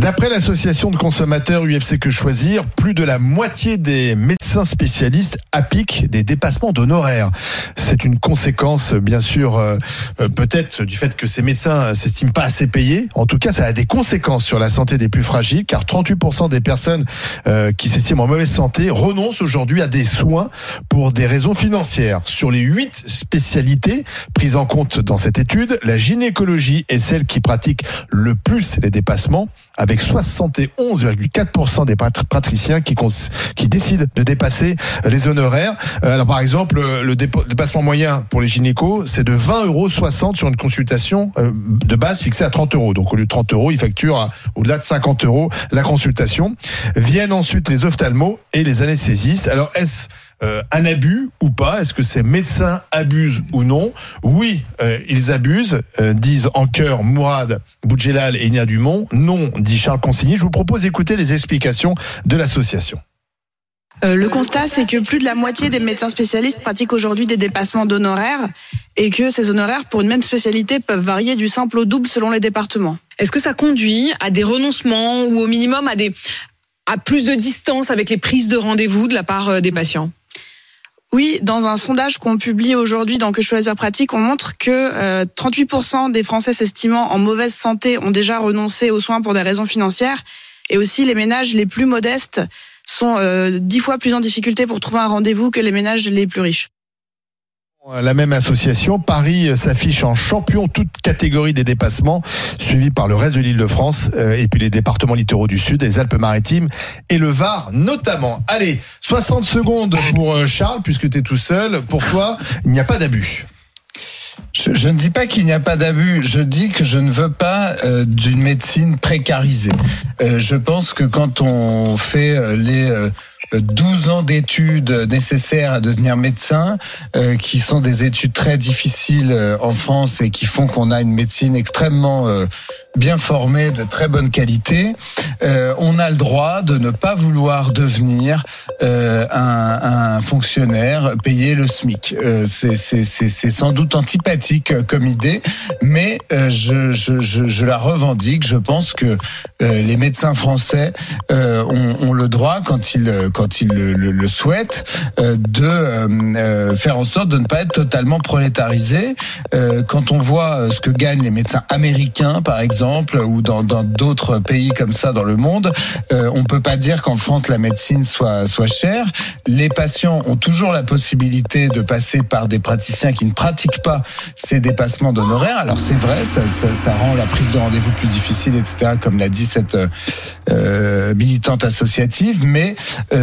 D'après l'association de consommateurs UFC Que Choisir, plus de la moitié des médecins spécialistes appliquent des dépassements d'honoraires. C'est une conséquence, bien sûr, euh, euh, peut-être du fait que ces médecins s'estiment pas assez payés. En tout cas, ça a des conséquences sur la santé des plus fragiles, car 38% des personnes euh, qui s'estiment en mauvaise santé renoncent aujourd'hui à des soins pour des raisons financières. Sur les 8 spécialités prises en compte dans cette étude, la gynécologie est celle qui pratique le plus les dépassements avec 71,4% des patriciens qui, décident de dépasser les honoraires. Euh, alors par exemple, le dépassement moyen pour les gynécos, c'est de 20,60 euros sur une consultation euh, de base fixée à 30 euros. Donc au lieu de 30 euros, ils facturent au-delà de 50 euros la consultation. Viennent ensuite les ophtalmos et les anesthésistes. Alors est-ce euh, un abus ou pas Est-ce que ces médecins abusent ou non Oui, euh, ils abusent, euh, disent en cœur Mourad Boudjelal et Nia Dumont. Non, dit Charles Consigny. Je vous propose d'écouter les explications de l'association. le constat, c'est que plus de la moitié des médecins spécialistes pratiquent aujourd'hui des dépassements d'honoraires et que ces honoraires pour une même spécialité peuvent varier du simple au double selon les départements. Est-ce que ça conduit à des renoncements ou au minimum à des à plus de distance avec les prises de rendez-vous de la part des patients? Oui, dans un sondage qu'on publie aujourd'hui dans Que choisir pratique, on montre que 38% euh, des Français s'estimant en mauvaise santé ont déjà renoncé aux soins pour des raisons financières. Et aussi, les ménages les plus modestes sont euh, dix fois plus en difficulté pour trouver un rendez-vous que les ménages les plus riches. La même association, Paris s'affiche en champion toute catégorie des dépassements, suivi par le reste de l'île de France euh, et puis les départements littoraux du Sud, les Alpes-Maritimes et le Var notamment. Allez, 60 secondes pour euh, Charles, puisque tu es tout seul. Pour toi, il n'y a pas d'abus. Je, ne dis pas qu'il n'y a pas d'abus, je dis que je ne veux pas euh, d'une médecine précarisée. je pense que quand on fait les 12 ans d'études nécessaires à devenir médecin, euh, qui sont des études très difficiles euh, en France et qui font qu'on a une médecine extrêmement euh, bien formée, de très bonne qualité. on a le droit de ne pas vouloir devenir un, un, fonctionnaire payé le SMIC. C'est sans doute antipathique comme idée, mais je, je, je, je, la revendique. Je pense que les médecins français ont, ont, le droit, quand ils il le, le, souhaite, euh, de euh, euh, faire en sorte de ne pas être totalement prolétarisé. quand on voit ce que gagnent les médecins américains, par exemple, ou dans d'autres pays comme ça dans le monde, on peut pas dire qu'en France la médecine soit chère. Les patients ont toujours la possibilité de passer par des praticiens qui ne pratiquent pas ces dépassements d'honoraires. Alors c'est vrai, ça, rend la prise de rendez-vous plus difficile, etc. Comme l'a dit cette militante associative, mais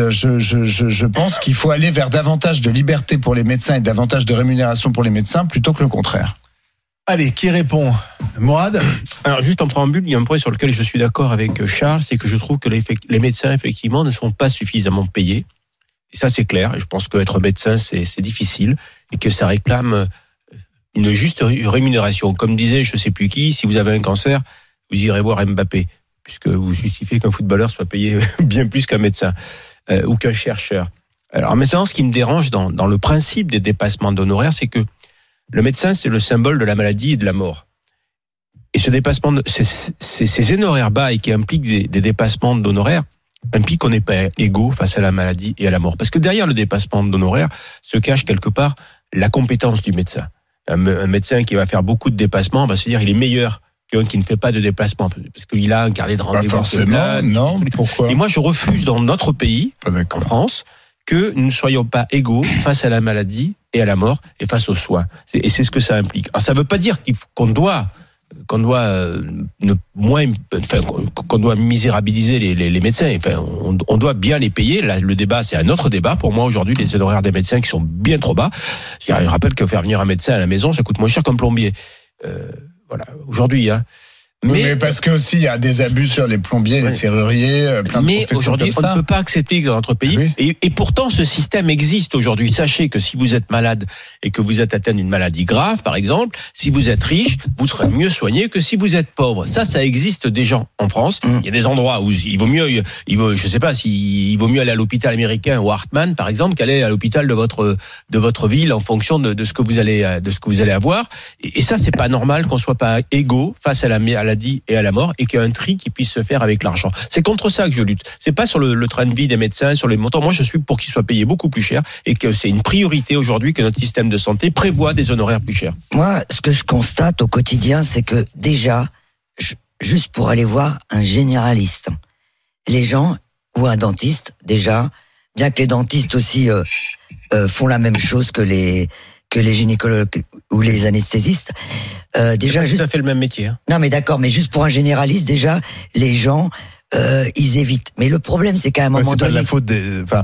je, je, je, pense qu'il faut aller vers davantage de liberté pour les médecins et davantage de rémunération pour les médecins plutôt que le contraire. Allez, qui répond? Mourad? Alors juste en préambule, il y a un point sur lequel je suis d'accord avec Charles, c'est que je trouve que les, les, médecins, effectivement, ne sont pas suffisamment payés. Et ça, c'est clair. Je pense qu'être médecin, c'est difficile et que ça réclame une juste rémunération. Comme disait je sais plus qui, si vous avez un cancer, vous irez voir Mbappé, puisque vous justifiez qu'un footballeur soit payé bien plus qu'un médecin. Euh, ou qu'un chercheur. Alors maintenant, ce qui me dérange dans, le principe des dépassements d'honoraires, c'est que le médecin, c'est le symbole de la maladie et de la mort. Et ce dépassement, de, ces, ces, honoraires bas et qui impliquent des, dépassements d'honoraires, impliquent qu'on n'est pas égaux face à la maladie et à la mort. Parce que derrière le dépassement d'honoraires se cache quelque part la compétence du médecin. Un médecin qui va faire beaucoup de dépassements va se dire il est meilleur qui ne fait pas de déplacement parce qu'il a un carnet de rendez-vous. Pas forcément, non. Pourquoi Et moi, je refuse dans notre pays, en France, que nous ne soyons pas égaux face à la maladie et à la mort et face aux soins. Et c'est ce que ça implique. Alors, ça ne veut pas dire qu'on doit qu'on doit euh, ne moins, enfin, qu'on doit misérabiliser les, les, les médecins. Enfin, on, on, doit bien les payer. Là, le débat, c'est un autre débat. Pour moi, aujourd'hui, les honoraires des médecins qui sont bien trop bas. Je rappelle que faire venir un médecin à la maison, ça coûte moins cher qu'un plombier. Euh, voilà, aujourd'hui. Hein. Mais, parce que aussi il y a des abus sur les plombiers, les serruriers, euh, plein mais aujourd'hui on ne peut pas accepter que dans notre pays. Et, et, pourtant ce système existe aujourd'hui. Sachez que si vous êtes malade et que vous êtes atteint d'une maladie grave, par exemple, si vous êtes riche, vous serez mieux soigné que si vous êtes pauvre. Ça, ça existe déjà en France. Mm. Il y a des endroits où il vaut mieux, il vaut, je sais pas, si il vaut mieux aller à l'hôpital américain ou Hartman, par exemple, qu'aller à l'hôpital de votre de votre ville en fonction de, de, ce que vous allez de ce que vous allez avoir. Et, et ça, c'est pas normal qu'on soit pas égaux face à la, à la maladie et à la mort et qu'il y a un tri qui puisse se faire avec l'argent. C'est contre ça que je lutte. C'est pas sur le, train de vie des médecins, sur les montants. Moi, je suis pour qu'ils soient payés beaucoup plus cher et que c'est une priorité aujourd'hui que notre système de santé prévoit des honoraires plus chers. Moi, ce que je constate au quotidien, c'est que déjà, juste pour aller voir un généraliste, les gens ou un dentiste, déjà, bien que les dentistes aussi euh, euh, font la même chose que les que les gynécologues ou les anesthésistes. Euh, déjà, juste. Ça fait le même métier. Hein. Non, mais d'accord, mais juste pour un généraliste, déjà, les gens, euh, ils évitent. Mais le problème, c'est qu'à un moment ouais, donné. C'est pas la faute des. Enfin,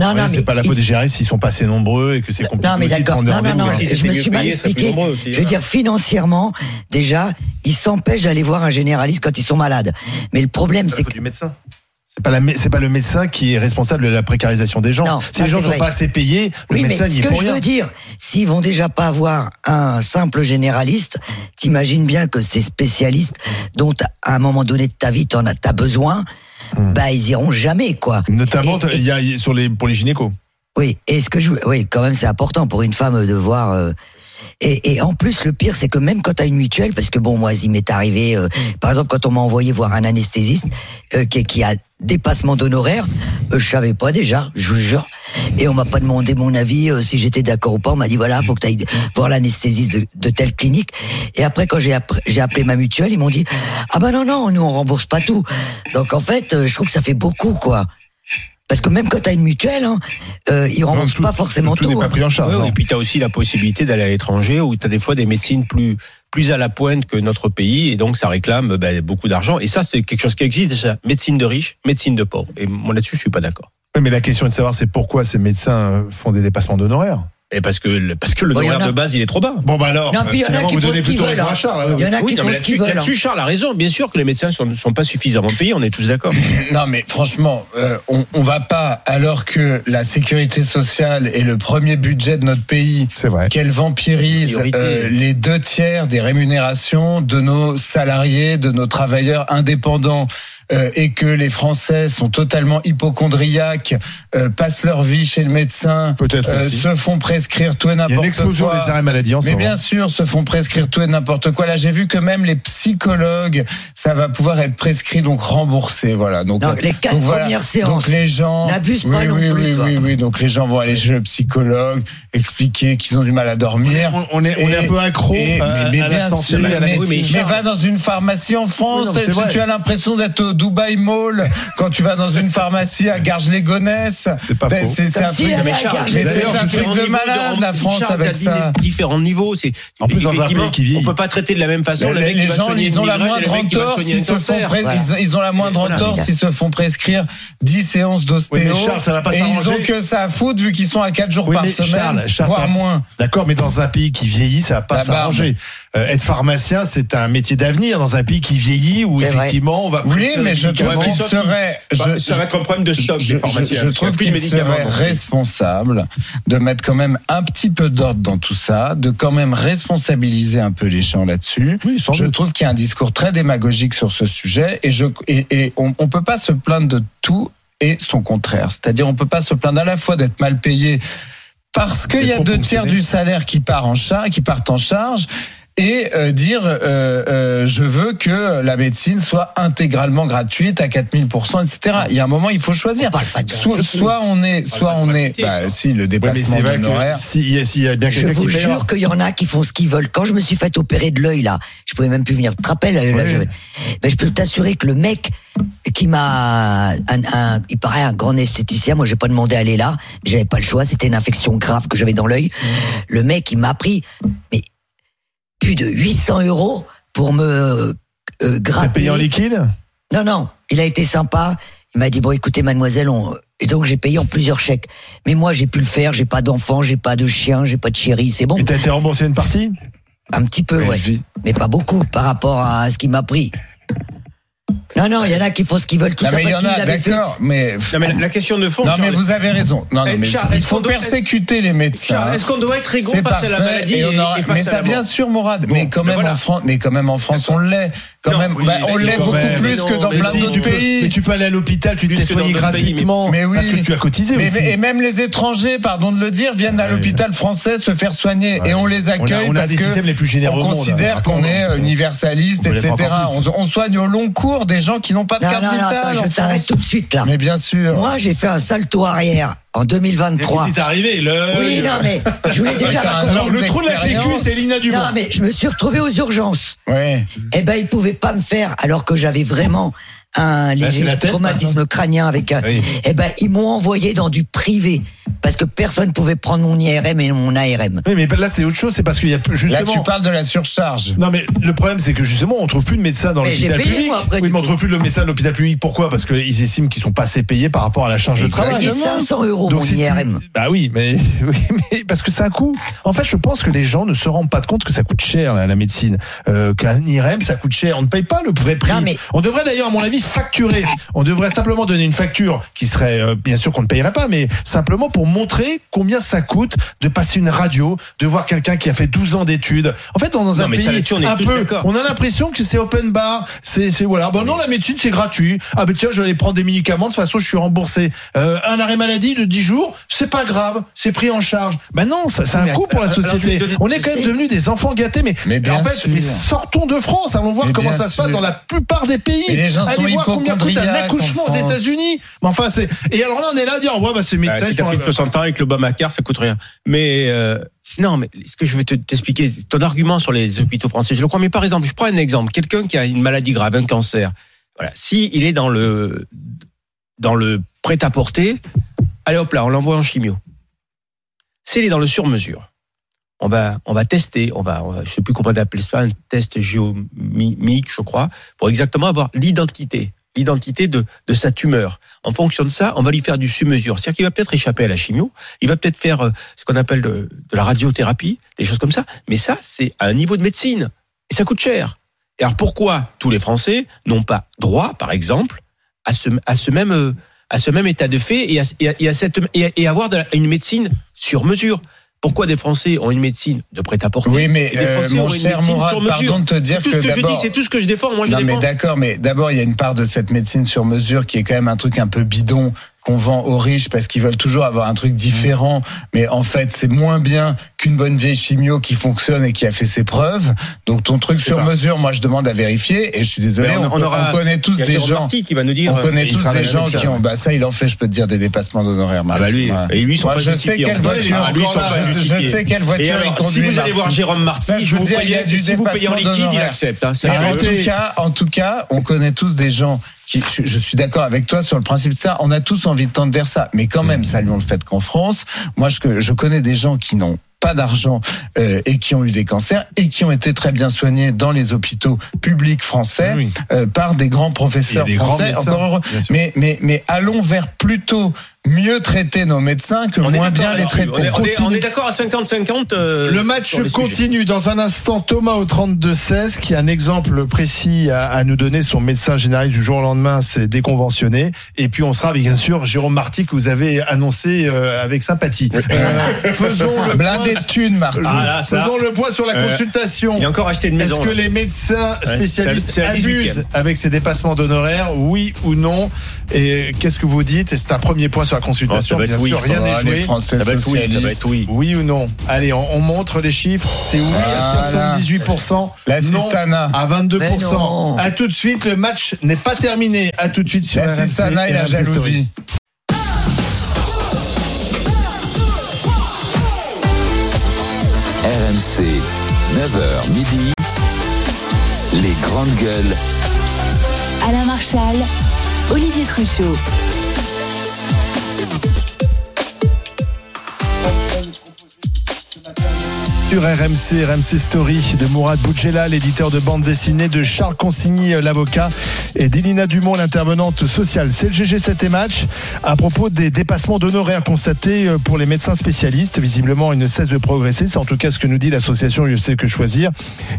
non, non, c'est pas la faute des généralistes s'ils sont pas assez nombreux et que c'est compliqué. Non, mais d'accord. Non, non, non, je me suis mal expliqué. je veux dire, financièrement, déjà, ils s'empêchent d'aller voir un généraliste quand ils sont malades. Mais le problème, c'est que. du médecin. C'est pas la, c'est pas le médecin qui est responsable de la précarisation des gens. Non, si les gens sont pas assez payés, le oui, médecin n'y est ce pour que rien. je veux dire, s'ils vont déjà pas avoir un simple généraliste, t'imagines bien que ces spécialistes dont à un moment donné de ta vie t'en as, t'as besoin, Hmm. bah ils iront jamais quoi. Notamment, Et- y a sur les pour les gynécos. Oui, et ce que je, oui, quand même, c'est important pour une femme de voir. euh, et, et en plus, le pire, c'est que même quand t'as une mutuelle, parce que bon, moi, il m'est arrivé, euh, par exemple, quand on m'a envoyé voir un anesthésiste euh, qui, qui a dépassement d'honoraires, euh, je savais pas déjà, je vous jure. Et on m'a pas demandé mon avis euh, si j'étais d'accord ou pas. On m'a dit voilà, faut que tu ailles voir l'anesthésiste de, de telle clinique. Et après, quand j'ai appelé ma mutuelle, ils m'ont dit ah bah non non, nous on rembourse pas tout. Donc en fait, euh, je trouve que ça fait beaucoup quoi. Parce que même quand t'as une mutuelle, hein, euh, ils remboursent tout- pas forcément tout tout. n'est pas hein. pris en charge. Ouais, ouais, et puis tu as aussi la possibilité d'aller à l'étranger où tu as des fois des médecines plus plus à la pointe que notre pays et donc ça réclame ben, beaucoup d'argent et ça c'est quelque chose qui existe déjà médecine de riches médecine de pauvres et moi là-dessus je suis pas d'accord Oui, Mais la question est de savoir c'est pourquoi ces médecins font des dépassements d'honoraires. Et parce que le- parce que le Bon, horaire a- de base il est trop bas Bon bah alors, Non, puis il y en a qui vous donnez plutôt raison à. Charles. Il y en a oui, qui font ce qu'ils là-dessus, veulent. hein. là-dessus, Charles a raison. Bien sûr que les médecins ne sont, pas suffisamment payés, on est tous d'accord. Non, mais franchement, euh, on, on va pas, alors que la sécurité sociale est le premier budget de notre pays, C'est vrai. qu'elle vampirise euh, les deux tiers des rémunérations de nos salariés, de nos travailleurs indépendants. Euh, et que les Français sont totalement hypochondriaques, euh, passent leur vie chez le médecin, euh, se font prescrire tout et Il y a une n'importe explosion quoi. des arrêts maladie en ce Mais bien sûr, se font prescrire tout et n'importe quoi. Là, j'ai vu que même les psychologues, ça va pouvoir être prescrit, donc remboursé. Voilà. Donc, Non, les quatre donc voilà. premières séances. Donc les gens N'abuse oui, pas non oui, plus, oui, toi. oui, oui. Donc les gens vont aller chez le psychologue, expliquer qu'ils ont du mal à dormir. On, on est, on est un peu accro et- à, mais, mais à la bien santé, sûr, à la mais, mais mais va dans une pharmacie en France, Oui, non, tu as l'impression d'être au Dubaï Mall quand tu vas dans une pharmacie à Garges-les-Gonesse. C'est pas Ben, faux. C'est un truc. Mais c'est un truc de malade, la France, avec ça. Différents niveaux, c'est En plus, dans un pays qui vieillit. On peut pas traiter de la même façon le les, gens, ils ont la moindre entorse s'ils se font ils, ont- la moindre entorse s'ils se font prescrire 10 séances d'ostéo. Et ils ont que ça à foutre vu qu'ils sont à 4 jours par semaine, voire moins. D'accord, mais dans un pays qui vieillit, ça va pas s'arranger. Euh, être pharmacien, c'est un métier d'avenir dans un pays qui vieillit où effectivement on va. Oui, mais je trouve qu'il serait, je, ça va être un problème de stock je, des pharmaciens. je- je trouve qu'il serait responsable de mettre quand même un petit peu d'ordre dans tout ça, de quand même responsabiliser un peu les gens là-dessus. Oui, Je doute. trouve qu'il y a un discours très démagogique sur ce sujet et, je, et, et on, on peut pas se plaindre de tout et son contraire. C'est-à-dire on peut pas se plaindre à la fois d'être mal payé parce qu'il y a deux tiers du salaire qui part en charge, qui partent en charge. Et euh, dire euh, euh, je veux que la médecine soit intégralement gratuite à 4000%, etc. Il y a un moment, il faut choisir. Soit, soit on est, soit on est, bah, si le Ouais, dépassement vrai d'honoraires. que s'il y, a- bien Je vous qui jure qu'il y en a qui font ce qu'ils veulent. Quand je me suis fait opérer de l'œil, là, je pouvais même plus venir. Tu te rappelles là, Oui. je- Mais je peux t'assurer que le mec qui m'a, un, un- il paraît un grand esthéticien. Moi, j'ai pas demandé à aller là. J'avais pas le choix. C'était une infection grave que j'avais dans l'œil. Le mec, il m'a pris, mais plus de 800 euros pour me euh, T'as gratter. payé en liquide? Non, non, il a été sympa. Il m'a dit bon, écoutez, mademoiselle, on... et donc j'ai payé en plusieurs chèques. Mais moi, j'ai pu le faire. J'ai pas d'enfant, j'ai pas de chien, j'ai pas de chéri. C'est bon, Et t'as été remboursé une partie? Un petit peu, ouais, vie. mais pas beaucoup par rapport à ce qu'il m'a pris. Non, Non, il y en a qui font ce qu'ils veulent tout Non, ça mais il y en a, d'accord, mais. Non, mais la- question de fond. Non, mais vous avez raison. Non, non, Eh, mais Charles, il faut persécuter les médecins. Charles, est-ce qu'on doit être égaux face à la maladie et et, on aura- et face mais ça, bien sûr, Mourad. Bon, mais quand même voilà. en France, mais quand même en France, on l'est. Quand Non, même, oui, bah, on l'est beaucoup même, plus non, que dans plein si, d'autres tu peux, pays. mais tu peux aller à l'hôpital, tu te Plus fais que dans soigner d'autres pays, mais- gratuitement Mais oui. parce que tu as cotisé Mais, aussi. mais- et même les étrangers, pardon de le dire, viennent à l'hôpital français se faire soigner et on les accueille on a parce des que systèmes les plus généreux on monde. considère hein. qu'on est universaliste, etc. on soigne au long cours des gens qui n'ont pas de Non, carte non, attends, en je t'arrête tout de suite là. Mais bien sûr. Moi, j'ai fait un salto arrière en 2023. Qu'est-ce qui t'est arrivé le... Oui, non, mais je voulais déjà T'as un raconter. Alors, le trou de la sécu, c'est Lina Dubon. Non, mais je me suis retrouvé aux urgences. Ouais. Eh ben, ils pouvaient pas me faire, alors que j'avais vraiment un Bah, léger tête, traumatisme crânien avec un. Oui. Eh ben, ils m'ont envoyé dans du privé parce que personne pouvait prendre mon IRM et mon ARM. Oui, mais là, c'est autre chose. C'est parce qu'il y a plus- Là, justement. tu parles de la surcharge. Non, mais le problème, c'est que justement, on trouve plus de médecins dans l'hôpital public. moi, après, oui, mais on trouve plus de médecins dans l'hôpital public. Pourquoi? Parce qu'ils estiment qu'ils sont pas assez payés par rapport à la charge de travail. payé 500 euros Donc, mon IRM. Bah oui, mais, oui, mais parce que c'est un coût. En fait, je pense que les gens ne se rendent pas compte que ça coûte cher la, la médecine, euh, qu'un IRM ça coûte cher. On ne paye pas le vrai prix. Non, mais- On devrait d'ailleurs, à mon avis, facturer. On devrait simplement donner une facture qui serait, euh, bien sûr, qu'on ne payerait pas, mais simplement pour montrer combien ça coûte de passer une radio, de voir quelqu'un qui a fait 12 ans d'études. En fait, dans un Non, pays on un peu, on a l'impression que c'est open bar. C'est, voilà. Bon, non, la médecine c'est gratuit. Ah ben tiens, je vais aller prendre des médicaments. De toute façon, je suis remboursé. Euh, un arrêt maladie de 10 jours, c'est pas grave, c'est pris en charge. Ben non, ça, c'est un coût pour la société. On est quand même devenus des enfants gâtés. Mais, en fait, sûr. mais sortons de France. Allons voir Mais comment ça se passe dans la plupart des pays. Mais les gens sont Allez voir combien coûte un accouchement en aux. États-Unis. Mais enfin, c'est et alors là, on est là à dire ouais, bah ces Bah, médecins. si t'as sont- pris 60 ans avec l'Obamacare, ça coûte rien. Mais euh, non, mais ce que je veux te- t'expliquer, ton argument sur les hôpitaux français, je le crois. Mais par exemple, je prends un exemple. Quelqu'un qui a une maladie grave, un cancer. Voilà. Si il est dans le dans le prêt-à-porter, allez hop là, on l'envoie en chimio. S'il est dans le sur-mesure, on va on va tester, on va, on va- je sais plus comment d'appeler ça, un test géomique, je crois, pour exactement avoir l'identité, l'identité de de sa tumeur. En fonction de ça, on va lui faire du sur-mesure. C'est-à-dire qu'il va peut-être échapper à la chimio, il va peut-être faire euh, ce qu'on appelle de, de la radiothérapie, des choses comme ça. Mais ça, c'est à un niveau de médecine. Et ça coûte cher. Et alors pourquoi tous les Français n'ont pas droit, par exemple, à ce, à ce même euh, à ce même état de fait et à, et à- et à cette et, avoir une médecine sur mesure? Pourquoi des Français ont une médecine de prêt-à-porter Oui, mais des euh, mon cher Mourad, pardon de te dire C'est tout ce que je d'abord- c'est tout ce que je défends. Moi, je non, mais défends. d'accord, mais d'abord, il y a une part de cette médecine sur mesure qui est quand même un truc un peu bidon qu'on vend aux riches parce qu'ils veulent toujours avoir un truc différent. Mais en fait, c'est moins bien qu'une bonne vieille chimio qui fonctionne et qui a fait ses preuves. Donc, ton truc sur pas. mesure, moi, je demande à vérifier. Et je suis désolé, on, on- on aura- on connaît Il tous des gens. Qui va nous dire. On connaît euh, il tous des gens qui ont, bah ça, il en fait, je peux te dire, des dépassements d'honoraires. Ah bah lui, et lui, sont Moi, pas je sais quelle fait. voiture, Ah, lui, sont je- pas je justifiés. sais quelle voiture il alors, conduit, si vous allez voir. Jérôme Marty, Ça, je veux vous dire, il y a paye, du si vous payez en dépassement liquide, il accepte. hein, en tout cas, en tout cas, on connaît tous des gens qui, je, je suis d'accord avec toi sur le principe de ça. On a tous envie de tendre vers ça, mais quand même, saluons le fait qu'en France, moi, je, je connais des gens qui n'ont pas d'argent euh, et qui ont eu des cancers et qui ont été très bien soignés dans les hôpitaux publics français Oui. euh, par des grands professeurs grands français. médecins, Encore heureux. bien sûr. Mais, mais, mais allons vers plutôt mieux traiter nos médecins que On moins bien les traiter. On est- on est- Continue. On est d'accord à 50-50. euh, Le match sujets. continue dans un instant. Thomas au 32-16 qui a un exemple précis à, à nous donner. Son médecin généraliste du jour au lendemain s'est déconventionné. Et puis on sera avec bien sûr Jérôme Marty que vous avez annoncé euh, avec sympathie. Euh, faisons le Blindé point, thunes, Marty. Ah, là, ça. faisons le point sur la Euh, consultation. Il a encore acheté une Est-ce maison. que là. les médecins spécialistes 18e. abusent avec ces dépassements d'honoraires, oui ou non? Et qu'est-ce que vous dites? Et c'est un premier point sur la consultation. Bien oui, sûr, rien n'est joué. Français Ça va être oui, ça va être oui. Oui ou non Allez, on, on montre les chiffres. C'est oui Voilà. à 78%. La non Sistana. à 22%. Mais non. À tout de suite, le match n'est pas terminé. À tout de suite sur La RMC Sistana et la jalousie. RMC, 9h midi. Les grandes gueules. Alain Marchal, Olivier Truchot. Sur RMC, RMC Story de Mourad Boudjela, l'éditeur de bande dessinée, de Charles Consigny, l'avocat, et d'Elina Dumont, l'intervenante sociale. C'est le GG 7 et match à propos des dépassements d'honoraires constatés euh, pour les médecins spécialistes. Visiblement, ils ne cessent de progresser. C'est en tout cas ce que nous dit l'association UFC Que Choisir,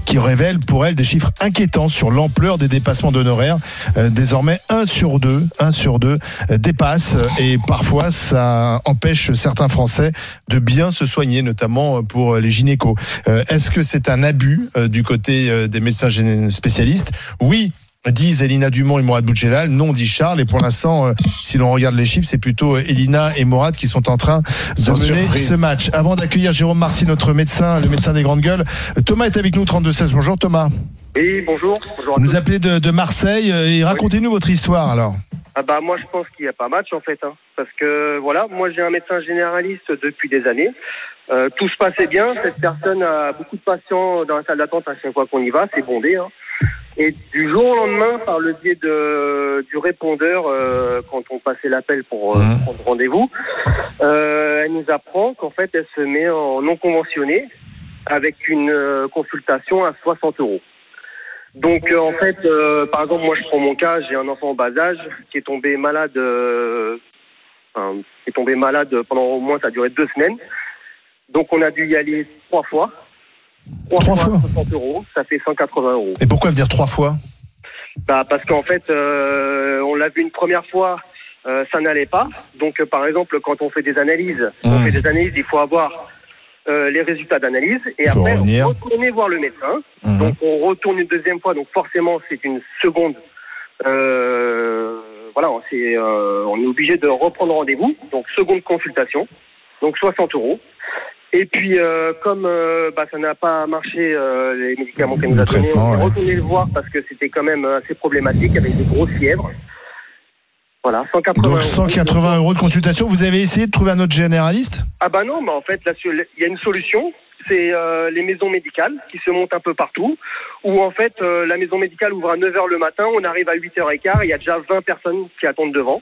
qui révèle pour elle des chiffres inquiétants sur l'ampleur des dépassements d'honoraires. Euh, désormais, 1 sur 2, 1 sur 2 euh, dépasse et parfois ça empêche certains Français de bien se soigner, notamment pour les gynécos. Euh, Est-ce que c'est un abus euh, du côté euh, des médecins spécialistes? Oui. Disent Elina Dumont et Mourad Boudjelal, non dit Charles. Et pour l'instant, euh, si l'on regarde les chiffres, c'est plutôt Elina et Mourad qui sont en train de Sans mener surprise. ce match. Avant d'accueillir Jérôme Marty, notre médecin, le médecin des grandes gueules, Thomas est avec nous, 32-16. Bonjour Thomas. Oui, bonjour. Bonjour à Vous nous appelez de, de Marseille et racontez-nous votre histoire alors. Ah bah moi je pense qu'il n'y a pas match en fait, hein. parce que voilà, moi j'ai un médecin généraliste depuis des années. Euh, tout se passait bien. Cette personne a beaucoup de patients dans la salle d'attente à chaque fois qu'on y va, c'est bondé. Hein. Et du jour au lendemain, par le biais de, du répondeur, euh, quand on passait l'appel pour euh, Mhm. prendre rendez-vous, euh, elle nous apprend qu'en fait elle se met en non conventionné avec une euh, consultation à 60 euros. Donc euh, en fait, euh, par exemple, moi je prends mon cas, j'ai un enfant en bas âge qui est tombé malade, euh, enfin, qui est tombé malade pendant au moins ça a duré deux semaines. Donc on a dû y aller trois fois. Trois fois 60 euros, ça fait 180 euros. Et pourquoi venir trois fois? Bah, parce qu'en fait, euh, on l'a vu une première fois, euh, ça n'allait pas. Donc, euh, par exemple, quand on fait des analyses, on Mmh. fait des analyses, il faut avoir euh, les résultats d'analyse et après revenir. retourner voir le médecin. Mhm. Donc, on retourne une deuxième fois. Donc, forcément, c'est une seconde. Euh, voilà, c'est, euh, on est obligé de reprendre rendez-vous. Donc, seconde consultation. Donc, 60 euros. Et puis, euh, comme euh, bah, ça n'a pas marché, euh, les médicaments qu'elle nous a donnés, on est retourné le voir parce que c'était quand même assez problématique avec des grosses fièvres. Voilà, 180 Donc euros. 180 euros de consultation. Vous avez essayé de trouver un autre généraliste? Ah bah non, mais en fait, là, il y a une solution. C'est euh, les maisons médicales qui se montent un peu partout, où en fait, euh, la maison médicale ouvre à 9h le matin, on arrive à 8h15, il y a déjà 20 personnes qui attendent devant.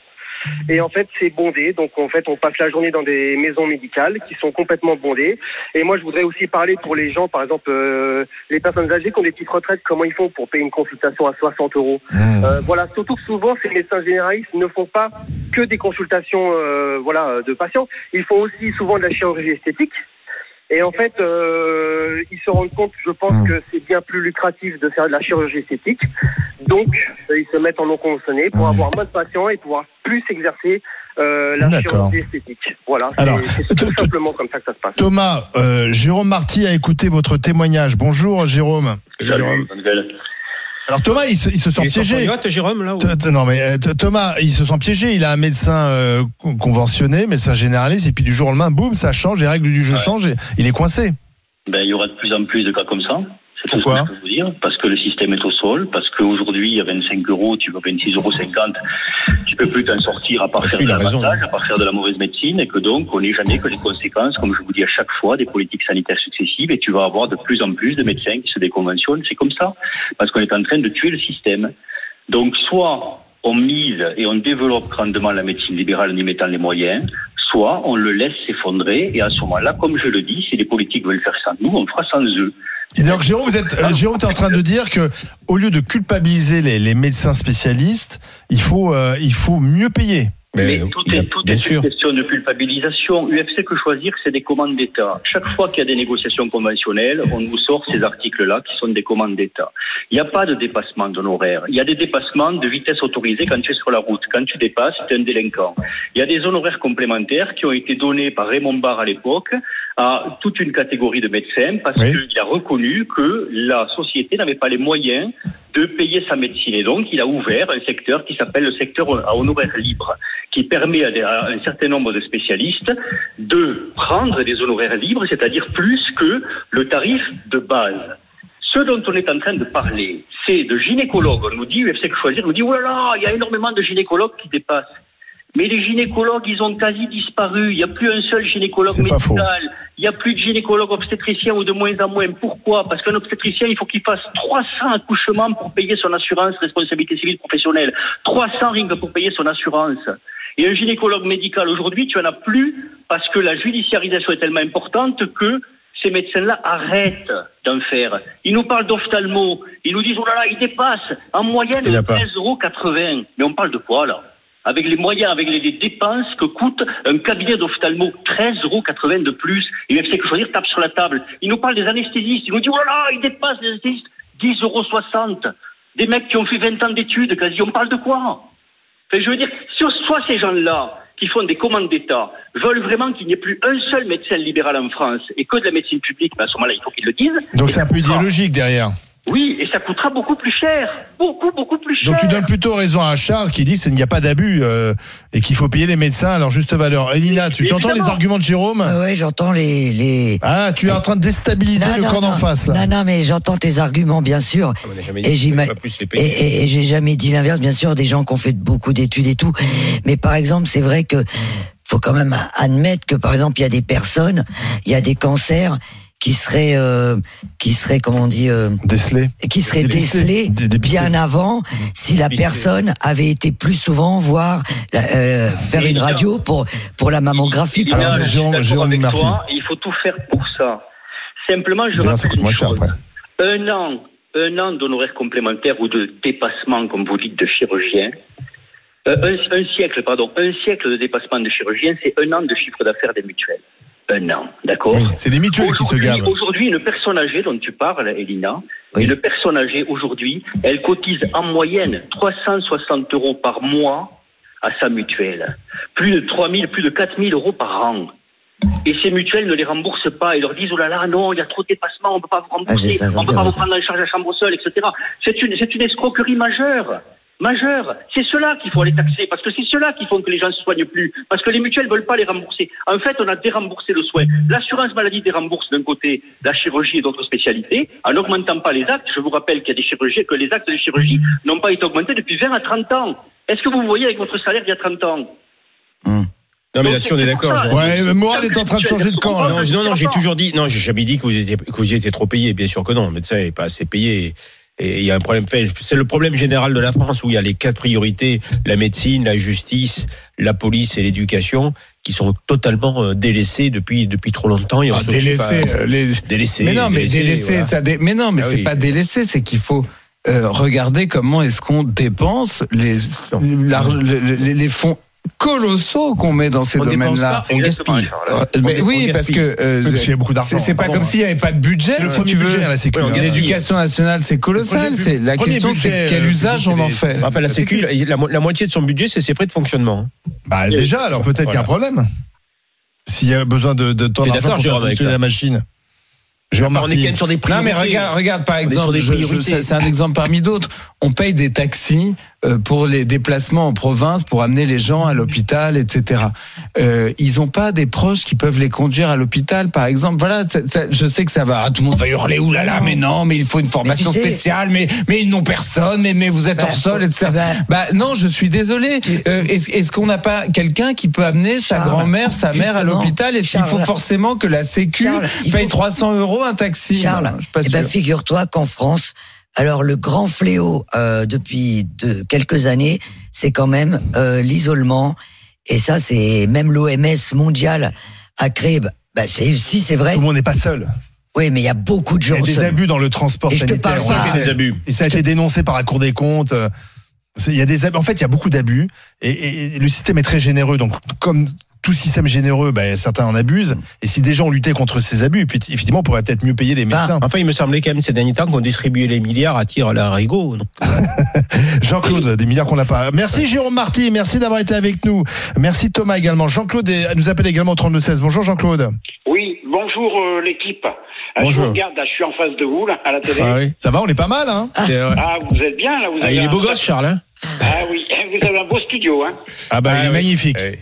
Et en fait, c'est bondé. Donc, en fait, on passe la journée dans des maisons médicales qui sont complètement bondées. Et moi, je voudrais aussi parler pour les gens, par exemple, euh, les personnes âgées qui ont des petites retraites, comment ils font pour payer une consultation à 60 euros. Mmh. Euh, voilà, surtout que souvent, ces médecins généralistes ne font pas que des consultations euh, voilà, de patients. Ils font aussi souvent de la chirurgie esthétique. Et en fait, euh, ils se rendent compte, je pense, Mm. que c'est bien plus lucratif de faire de la chirurgie esthétique. Donc, euh, ils se mettent en non conventionné pour Mm. avoir moins de patients et pouvoir plus exercer euh, la chirurgie esthétique. Voilà, c'est- Alors, c'est t- tout t- simplement comme ça que ça se passe. Thomas, euh, Jérôme Marty a écouté votre témoignage. Bonjour Jérôme. Jérôme. Alors Thomas, il se, il se sent Il piégé. Jérôme, là ou- Non mais euh, Thomas, il se sent piégé. Il a un médecin euh, con- conventionné, médecin généraliste, et puis du jour au lendemain, boum, ça change, les règles du jeu Ouais. changent. Et il est coincé. Ben, il y aura de plus en plus de cas comme ça. C'est tout ce que je peux vous dire. Parce que le système est au sol, parce qu'aujourd'hui, à 25 euros, tu vas 26,50 euros, tu peux plus t'en sortir à part Ah, faire de il a raison. l'avantage, à part faire de la mauvaise médecine, et que donc, on n'est jamais que les conséquences, comme je vous dis à chaque fois, des politiques sanitaires successives, et tu vas avoir de plus en plus de médecins qui se déconventionnent. C'est comme ça. Parce qu'on est en train de tuer le système. Donc, soit on mise et on développe grandement la médecine libérale en y mettant les moyens, soit on le laisse s'effondrer, et à ce moment-là, comme je le dis, si les politiques veulent faire sans nous, on fera sans eux. Donc Jérôme, vous êtes, euh, Jérôme, es en train de dire que au lieu de culpabiliser les, les médecins spécialistes, il faut, euh, il faut mieux payer. Mais, Mais, tout est, tout une question de culpabilisation. UFC que choisir, c'est des commandes d'État. Chaque fois qu'il y a des négociations conventionnelles, on nous sort ces articles-là qui sont des commandes d'État. Il n'y a pas de dépassement d'honoraires. Il y a des dépassements de vitesse autorisée quand tu es sur la route. Quand tu dépasses, tu es un délinquant. Il y a des honoraires complémentaires qui ont été donnés par Raymond Barre à l'époque à toute une catégorie de médecins parce Oui. qu'il a reconnu que la société n'avait pas les moyens de payer sa médecine. Et donc, il a ouvert un secteur qui s'appelle le secteur à honoraires libres, qui permet à, des- à un certain nombre de spécialistes de prendre des honoraires libres, c'est-à-dire plus que le tarif de base. Ce dont on est en train de parler, c'est de gynécologues. On nous dit, UFC choisir, on nous dit, oh là là, il y a énormément de gynécologues qui dépassent. Mais les gynécologues, ils ont quasi disparu. Il n'y a plus un seul gynécologue médical. Il n'y a plus de gynécologue obstétricien ou de moins en moins. Pourquoi? Parce qu'un obstétricien, il faut qu'il fasse 300 accouchements pour payer son assurance responsabilité civile professionnelle. 300 rings pour payer son assurance. Et un gynécologue médical aujourd'hui, tu en as plus parce que la judiciarisation est tellement importante que ces médecins-là arrêtent d'en faire. Ils nous parlent d'ophtalmo. Ils nous disent, oh là là, ils dépassent en moyenne Il n'y en a pas. 13,80 euros. Mais on parle de quoi, là? Avec les moyens, avec les, dépenses que coûte un cabinet d'ophtalmo, 13,80 euros de plus. Et même c'est que choisir tape sur la table. Ils nous parlent des anesthésistes. Ils nous disent, oh là là, ils dépassent les anesthésistes. 10,60 euros. Des mecs qui ont fait 20 ans d'études, quasi. On parle de quoi? Enfin, je veux dire, soit soit ces gens-là qui font des commandes d'État veulent vraiment qu'il n'y ait plus un seul médecin libéral en France et que de la médecine publique, ben à ce moment-là, il faut qu'ils le disent. Donc c'est un peu idéologique derrière. Oui, et ça coûtera beaucoup plus cher. Beaucoup, beaucoup plus cher. Donc tu donnes plutôt raison à Charles qui dit qu'il n'y a pas d'abus euh, et qu'il faut payer les médecins à leur juste valeur. Elina, tu, tu entends les arguments de Jérôme? Ah ouais, j'entends les, les... Ah, tu es en train de déstabiliser Non, le non, camp d'en face là. Non, non, mais j'entends tes arguments, bien sûr. On jamais Et dit payer. et- et j'ai jamais dit l'inverse, bien sûr, des gens qui ont fait beaucoup d'études et tout. Mais par exemple, c'est vrai que faut quand même admettre que, par exemple, il y a des personnes, il y a des cancers qui seraient, euh, qui seraient, comment on dit, euh, Décelé. qui seraient Dépistés. décelés Dé- dépistés. bien avant si la personne avait été plus souvent voir la- euh, faire une radio pour pour la mammographie. par Alors, Là, exemple. je suis Jérôme- d'accord Jérôme avec Marty. toi, il faut tout faire pour ça. Simplement, je rappelle une chose. après. Un an, un an d'honoraires complémentaires ou de dépassement, comme vous dites, de chirurgien. Euh, un, un siècle, pardon, un siècle de dépassement de chirurgien, c'est un an de chiffre d'affaires des mutuelles. Un an, d'accord Oui, c'est les mutuelles qui se gavent. Aujourd'hui, une personne âgée dont tu parles, Elina, Oui. une personne âgée aujourd'hui, elle cotise en moyenne 360 euros par mois à sa mutuelle. Plus de 3 000, plus de 4 000 euros par an. Et ces mutuelles ne les remboursent pas. Ils leur disent, oh là là, non, il y a trop de dépassement, on ne peut pas vous rembourser, Ah, ça, ça, on ne peut pas vous prendre en charge la chambre seule, etc. C'est une, c'est une escroquerie majeure. Majeure. C'est cela qu'il faut aller taxer, parce que c'est cela qui font que les gens se soignent plus. Parce que les mutuelles veulent pas les rembourser. En fait, on a déremboursé le soin. L'assurance maladie dérembourse d'un côté la chirurgie et d'autres spécialités, en n'augmentant pas les actes. Je vous rappelle qu'il y a des chirurgies, que les actes de chirurgie n'ont pas été augmentés depuis 20 à 30 ans. Est-ce que vous voyez avec votre salaire d'il y a 30 ans? Non, mais là-dessus, on est d'accord. Ouais, mais Morad est en train de changer de camp. là. Non, je- non, non, j'ai toujours dit, non, j'ai jamais dit que vous étiez, que vous étiez trop payé. Bien sûr que non. Le médecin n'est pas assez payé. Et il y a un problème. C'est le problème général de la France où il y a les quatre priorités la médecine, la justice, la police et l'éducation qui sont totalement euh, délaissées depuis depuis trop longtemps. Et on Ah, s'occupe délaissé, pas- euh, les... délaissés. Mais non, mais délaissés, délaissé, voilà. ça dé- mais non, mais Ah c'est oui. pas délaissé, c'est qu'il faut euh, regarder comment est-ce qu'on dépense les, la- le- les, les fonds colossaux qu'on met dans ces domaines-là. on gaspille. Euh, Mais On- oui, on parce que euh, c'est pas comme s'il y avait pas de budget. Le si tu veux. L'éducation nationale, c'est colossal. C'est la question, c'est quel euh, usage on en fait. Enfin, la sécu, la, mo- la moitié de son budget, c'est ses frais de fonctionnement. Bah déjà, alors peut-être qu'il y a un problème. S'il y a besoin de, de temps d'argent d'accord, pour faire fonctionner la machine. Jérôme Enfin, on est quand même sur des Non, priorités. mais regarde, regarde par On exemple, je- je- c'est un exemple parmi d'autres. On paye des taxis pour les déplacements en province, pour amener les gens à l'hôpital, etc. Euh, ils n'ont pas des proches qui peuvent les conduire à l'hôpital, par exemple. Voilà, ça- ça- je sais que ça va. ah, tout le monde va hurler, oulala, mais non, mais il faut une formation tu sais- spéciale, mais mais ils n'ont personne, mais mais vous êtes Bah, hors sol, etc. eh ben- bah non, je suis désolé. Euh, est-ce est-ce qu'on n'a pas quelqu'un qui peut amener sa grand-mère, sa mère à l'hôpital? Est-ce qu'il faut forcément que la Sécu Charles, paye faut- 300 euros un taxi? Charles, eh ben, figure-toi qu'en France, alors le grand fléau euh, depuis de, quelques années, c'est quand même euh, l'isolement. Et ça, c'est même l'OMS mondiale a créé. Bah, bah, c'est si c'est vrai. Tout le monde n'est pas seul. Oui, mais il y a beaucoup de Il y gens. a des seuls. abus dans le transport Et je te sanitaire. parle on pas- le Il y a sait. des abus. Et ça a été dénoncé par la Cour des comptes. Il y a des abus. En fait, il y a beaucoup d'abus. Et, et- et le système est très généreux. Donc, comme tout système généreux, bah, certains en abusent. Et si des gens ont lutté contre ces abus, puis effectivement, on pourrait peut-être mieux payer les médecins. Enfin, il me semblait quand même ces derniers temps qu'on distribuait les milliards à tir à la rigot. Donc, Jean-Claude, des milliards qu'on n'a pas. Merci Jérôme Marty, merci d'avoir été avec nous. Merci Thomas également. Jean-Claude nous appelle également au 3216. Bonjour Jean-Claude. Oui, bonjour euh, l'équipe. Ah, Bonjour. Je regarde, là, je suis en face de vous, là, à la télé. ah oui. Ça va, on est pas mal, hein. Ah, vous êtes bien, là vous Ah, avez il est un- beau gosse, Charles. Hein Ah oui, vous avez un beau studio, hein Ah bah, il est oui. magnifique. Oui.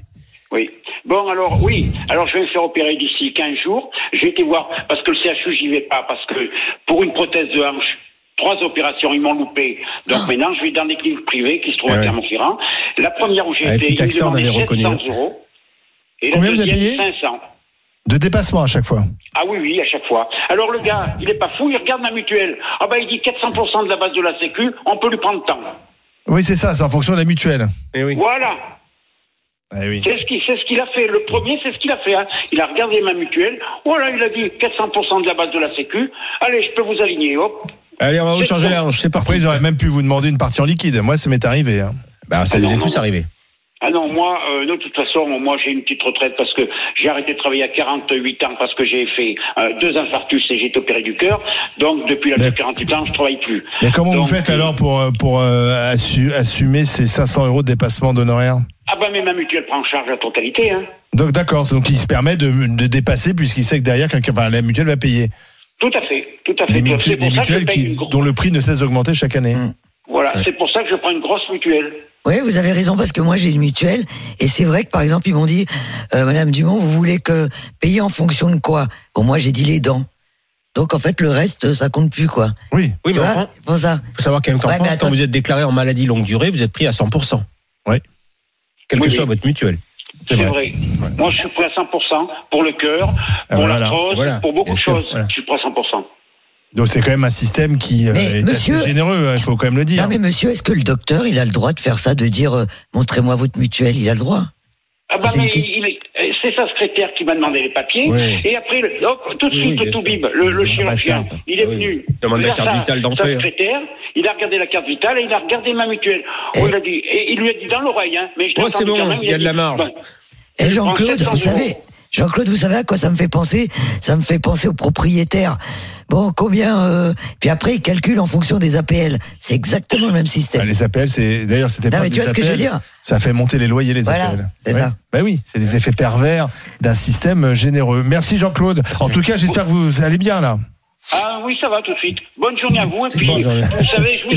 Oui. Bon, alors, oui. Alors, je vais me faire opérer d'ici 15 jours. J'ai été voir, parce que le CHU, j'y vais pas, parce que pour une prothèse de hanche, trois opérations, ils m'ont loupé. Donc maintenant, je vais dans des cliniques privées qui se trouvent Ah à ouais. Clermont-Ferrand. La première où j'ai Ah, été, ils me accent, on demandaient avait reconnu. 700 euros. Et Combien la vous avez deuxième, payé 500. De dépassement à chaque fois. Ah oui, oui, à chaque fois. Alors le gars, il est pas fou, il regarde ma mutuelle. Ah bah il dit 400% de la base de la sécu, on peut lui prendre tant. Oui, c'est ça, c'est en fonction de la mutuelle. Eh oui. Voilà. Eh oui. C'est ce qu'il ce a fait. Le premier, c'est ce qu'il a fait. hein. Il a regardé ma mutuelle. Voilà, il a dit 400% de la base de la Sécu. Allez, je peux vous aligner. Hop. Allez, on va recharger la hanche, c'est parti. Après, ils auraient même pu vous demander une partie en liquide. Moi, ça m'est arrivé. hein. Bah, ça Ah nous non, est tous arrivé. Ah non, moi, euh, de toute façon, moi j'ai une petite retraite parce que j'ai arrêté de travailler à 48 ans parce que j'ai fait euh, deux infarctus et j'ai été opéré du cœur. Donc depuis l'âge de 48 ans, je travaille plus. Mais comment Donc, vous faites euh, alors pour, pour euh, assu- assumer ces 500 euros de dépassement d'honoraires? Ah bah mais ma mutuelle prend en charge la totalité. Hein. Donc d'accord, donc il se permet de, de dépasser puisqu'il sait que derrière, quelqu'un, enfin, la mutuelle va payer. Tout à fait, tout à fait. Des mutuelles, pour des ça que je mutuelles paye qui, dont le prix ne cesse d'augmenter chaque année. Voilà, c'est pour ça que je prends une grosse mutuelle. Oui, vous avez raison parce que moi j'ai une mutuelle et c'est vrai que par exemple ils m'ont dit, euh, Madame Dumont, vous voulez que payer en fonction de quoi? Bon, moi j'ai dit les dents. Donc en fait le reste ça compte plus quoi. Oui. Oui, Tu mais en vois France, Pour ça. faut savoir quand même qu'en Ouais, mais France, quand vous êtes déclaré en maladie longue durée, vous êtes pris à 100%. Oui. Quelle Oui, que oui. soit votre mutuelle. C'est vrai. vrai. Moi, je suis prêt à 100% pour le cœur, Ah, pour voilà. l'arthrose, Voilà, pour beaucoup de choses. voilà. Je suis prêt à 100%. Donc c'est quand même un système qui euh, Mais est monsieur- assez généreux, hein, il faut quand même le dire. Non mais monsieur, est-ce que le docteur il a le droit de faire ça, de dire euh, montrez-moi votre mutuelle Il a le droit? Ah bah C'est une mais il c'est sa secrétaire qui m'a demandé les papiers. Oui. Et après, le- hop, tout de suite, oui, le Toubib, le, le Ah bah chirurgien, tiens. il est Oui. venu. Demande la carte vitale d'entrée, secrétaire, il a regardé la carte vitale et il a regardé ma mutuelle. On Et- l'a dit. Et il lui a dit dans l'oreille, hein. Mais je Oh, c'est bon, il y a de la marge. Et Jean-Claude, 700 vous savez. Jean-Claude, vous savez à quoi ça me fait penser? Ça me fait penser aux propriétaires. Bon, combien euh, Puis après, ils calculent en fonction des APL. C'est exactement le même Bah, système. les APL, c'est d'ailleurs c'était Non, pas mais des tu vois ce que je veux dire? Ça fait monter les loyers les Voilà, APL. c'est ça. Bah oui, c'est les effets pervers d'un système généreux. Merci Jean-Claude. En tout cas, j'espère que vous allez bien là. Ah oui, ça va tout de suite. Bonne journée à vous. Et puis, Bonne journée. vous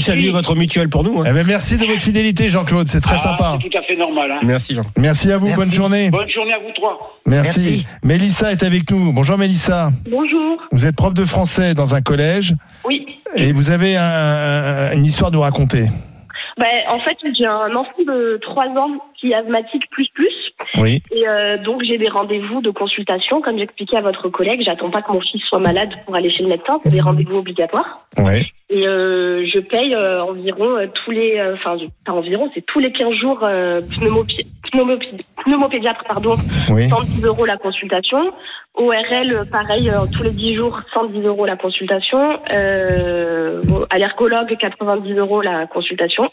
savez, je vous votre mutuelle pour nous. hein. Eh ben, merci de votre fidélité Jean-Claude, c'est très Ah, sympa. C'est tout à fait normal. Hein. Merci Jean. Merci à vous, Merci. bonne journée. Bonne journée à vous trois. Merci. Merci. Mélissa est avec nous. Bonjour Mélissa. Bonjour. Vous êtes prof de français dans un collège Oui. et vous avez un- une histoire à nous raconter. Ben, en fait, j'ai un enfant de 3 ans qui est asthmatique plus plus. Oui. Et euh, donc, j'ai des rendez-vous de consultation. Comme j'expliquais à votre collègue, j'attends pas que mon fils soit malade pour aller chez le médecin. C'est des rendez-vous obligatoires. Ouais. Et euh, je paye euh, environ euh, tous les... euh, Enfin, pas environ, c'est tous les 15 jours euh, pneumopi- pneumopi- pneumopédiatre, pardon, Oui. 110 euros la consultation. ORL, pareil, euh, tous les 10 jours, 110 euros la consultation. Euh, allergologue, 90 euros la consultation.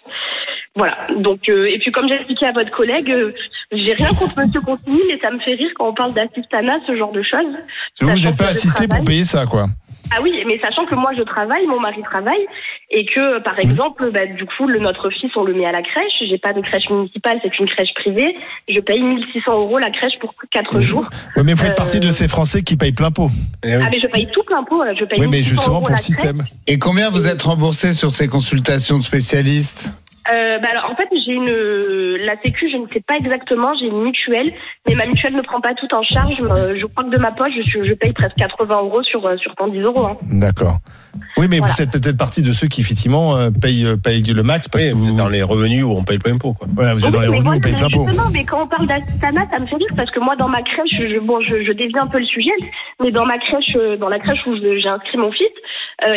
Voilà. Donc, euh, et puis comme j'ai expliqué à votre collègue, euh, j'ai rien contre Monsieur Consigny, mais ça me fait rire quand on parle d'assistanat, ce genre de choses. Vous n'êtes pas assisté pour payer ça, quoi. Ah oui, mais sachant que moi je travaille, mon mari travaille, et que par exemple, bah, du coup, le, notre fils, on le met à la crèche. J'ai pas de crèche municipale, c'est une crèche privée. Je paye 1600 euros la crèche pour 4 jours. Oui, mais vous faites Euh, partie de ces Français qui payent plein pot. Eh oui. Ah mais je paye tout plein pot. Je paye Oui, mais 1600 justement euros pour le la crèche. système. Et combien vous êtes remboursé sur ces consultations de spécialistes? Euh, bah alors, en fait, j'ai une la Sécu, je ne sais pas exactement. J'ai une mutuelle, mais ma mutuelle ne prend pas tout en charge. Euh, Je crois que de ma poche, je, suis, je paye presque 80 euros sur euh, sur 110 euros. Hein. D'accord. Oui, mais Voilà. vous êtes peut-être partie de ceux qui, effectivement, euh, payent, euh, payent le max parce Oui, que vous vous, êtes dans les revenus où on paye plein pot. Quoi. voilà, vous êtes dans les revenus, vous voilà, payez plein pot. Justement, mais quand on parle d'assistanat, ça me fait rire parce que moi, dans ma crèche, je, bon, je, je dévie un peu le sujet, mais dans ma crèche, euh, dans la crèche où j'ai inscrit mon fils, euh,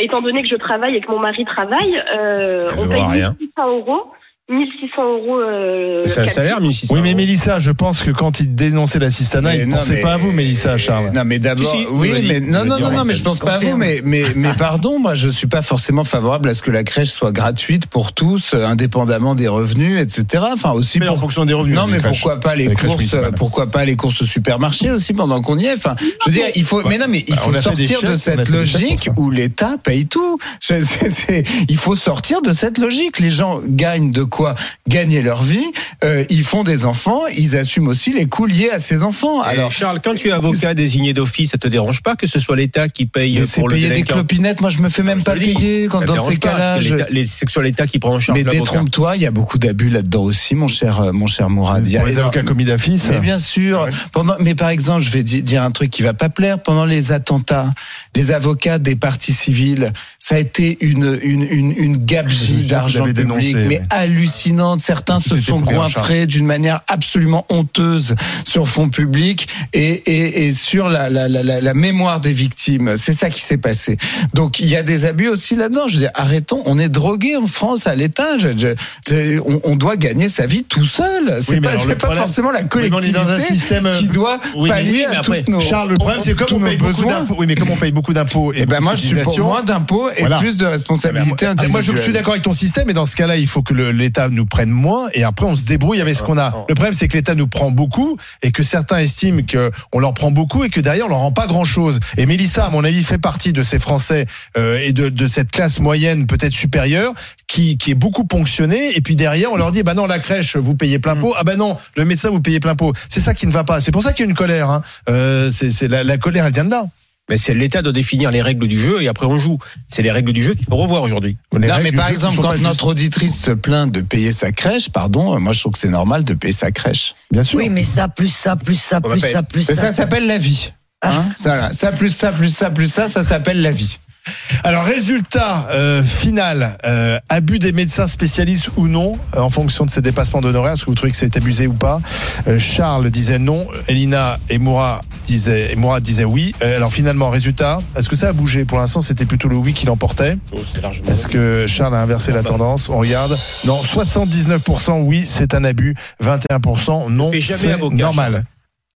étant donné que je travaille et que mon mari travaille, euh, on paye rien. 1600 euros. 1600 euros. Euh, C'est un salaire, 1600 Oui, mais. Mélissa, je pense que quand il dénonçait l'assistanat, il ne non, pensait mais- pas à vous, Mélissa, Charles. Non, mais d'abord, Si, si, oui, mais dit, non, non, non, non, mais je pense pas à vous, mais, mais, mais pardon, moi, je suis pas forcément favorable à ce que la crèche soit gratuite pour tous, euh, indépendamment des revenus, etc. Enfin, aussi Mais en fonction des revenus. Non, mais crèches. pourquoi pas les courses, pourquoi pas les courses au supermarché aussi pendant qu'on y est? Enfin, je veux dire, il faut, mais non, mais il Bah, faut sortir de cette logique où l'État paye tout. Il faut sortir de cette logique. Les gens gagnent de quoi? Gagner leur vie. euh, ils font des enfants, ils assument aussi les coûts liés à ces enfants. Alors Alors, Charles, quand tu es avocat désigné d'office, ça te dérange pas que ce soit l'État qui paye mais c'est pour le payer des clopinettes. Moi, je me fais même pas payer quand dans ces cas-là. C'est que soit l'État qui prend en charge Mais détrompe-toi, il y a beaucoup d'abus là-dedans aussi, mon cher, euh, mon cher Mourad. Il y a les avocats commis d'affiche. Mais bien sûr. Pendant, mais par exemple, je vais di- dire un truc qui va pas plaire. Pendant les attentats, les avocats des partis civils, ça a été une une une, une Je gabegie d'argent public, dénoncé, mais oui. Hallucinantes. Certains se sont goinfrés d'une manière absolument honteuse sur fond public et, et, et sur la, la, la, la- la mémoire des victimes. C'est ça qui s'est passé. Donc il y a des abus aussi là-dedans. Je dire, arrêtons. On est drogué en France à l'État. Je- on, on doit gagner sa vie tout seul. C'est Oui, mais pas, problème- forcément la Oui, mais collectivité dans un système euh, qui doit Oui, mais- pallier mais à toutes nos Charles, le problème, c'est comme on paye beaucoup d'impôts. Oui, mais comme on paye beaucoup d'impôts et, Eh ben moi, je suis pour moins d'impôts et voilà. plus de responsabilités Ah, Moi, je suis d'accord avec ton système, mais dans ce cas-là, il faut que le- l'État nous prenne moins et après, on se débrouille avec ce qu'on a. Le problème, c'est que l'État nous prend beaucoup et que certains estiment qu'on leur prend beaucoup et que derrière, on leur rend pas grand-chose. Et Mélissa, à mon avis, fait partie de ces Français euh, et de, de cette classe moyenne, peut-être supérieure, qui, qui est beaucoup ponctionnée. Et puis derrière, on leur dit, bah non, la crèche, vous payez plein pot. Ah bah non, le médecin, vous payez plein pot. C'est ça qui ne va pas. C'est pour ça qu'il y a une colère. Hein. Euh, c'est c'est la, la colère, elle vient de là. Mais c'est l'État de définir les règles du jeu et après on joue. C'est les règles du jeu qu'il faut revoir aujourd'hui. Non, mais par exemple, quand notre auditrice se plaint de payer sa crèche, pardon, euh, moi je trouve que c'est normal de payer sa crèche. Bien sûr. Oui, mais ça, plus ça, plus ça, plus ça, plus ça. ça s'appelle la vie. Hein ça, ça plus ça plus ça plus ça, ça s'appelle la vie. Alors résultat euh, final, euh, abus des médecins spécialistes ou non, euh, en fonction de ces dépassements d'honoraires, est-ce que vous trouvez que c'est abusé ou pas? Euh, Charles disait non, Elina et Moura disaient, et Moura disait oui. Euh, alors finalement, résultat, est-ce que ça a bougé? Pour l'instant, c'était plutôt le oui qui l'emportait. Oh, Est-ce que Charles a inversé la tendance? On regarde. Non, 79% oui, c'est un abus. 21% non, c'est normal.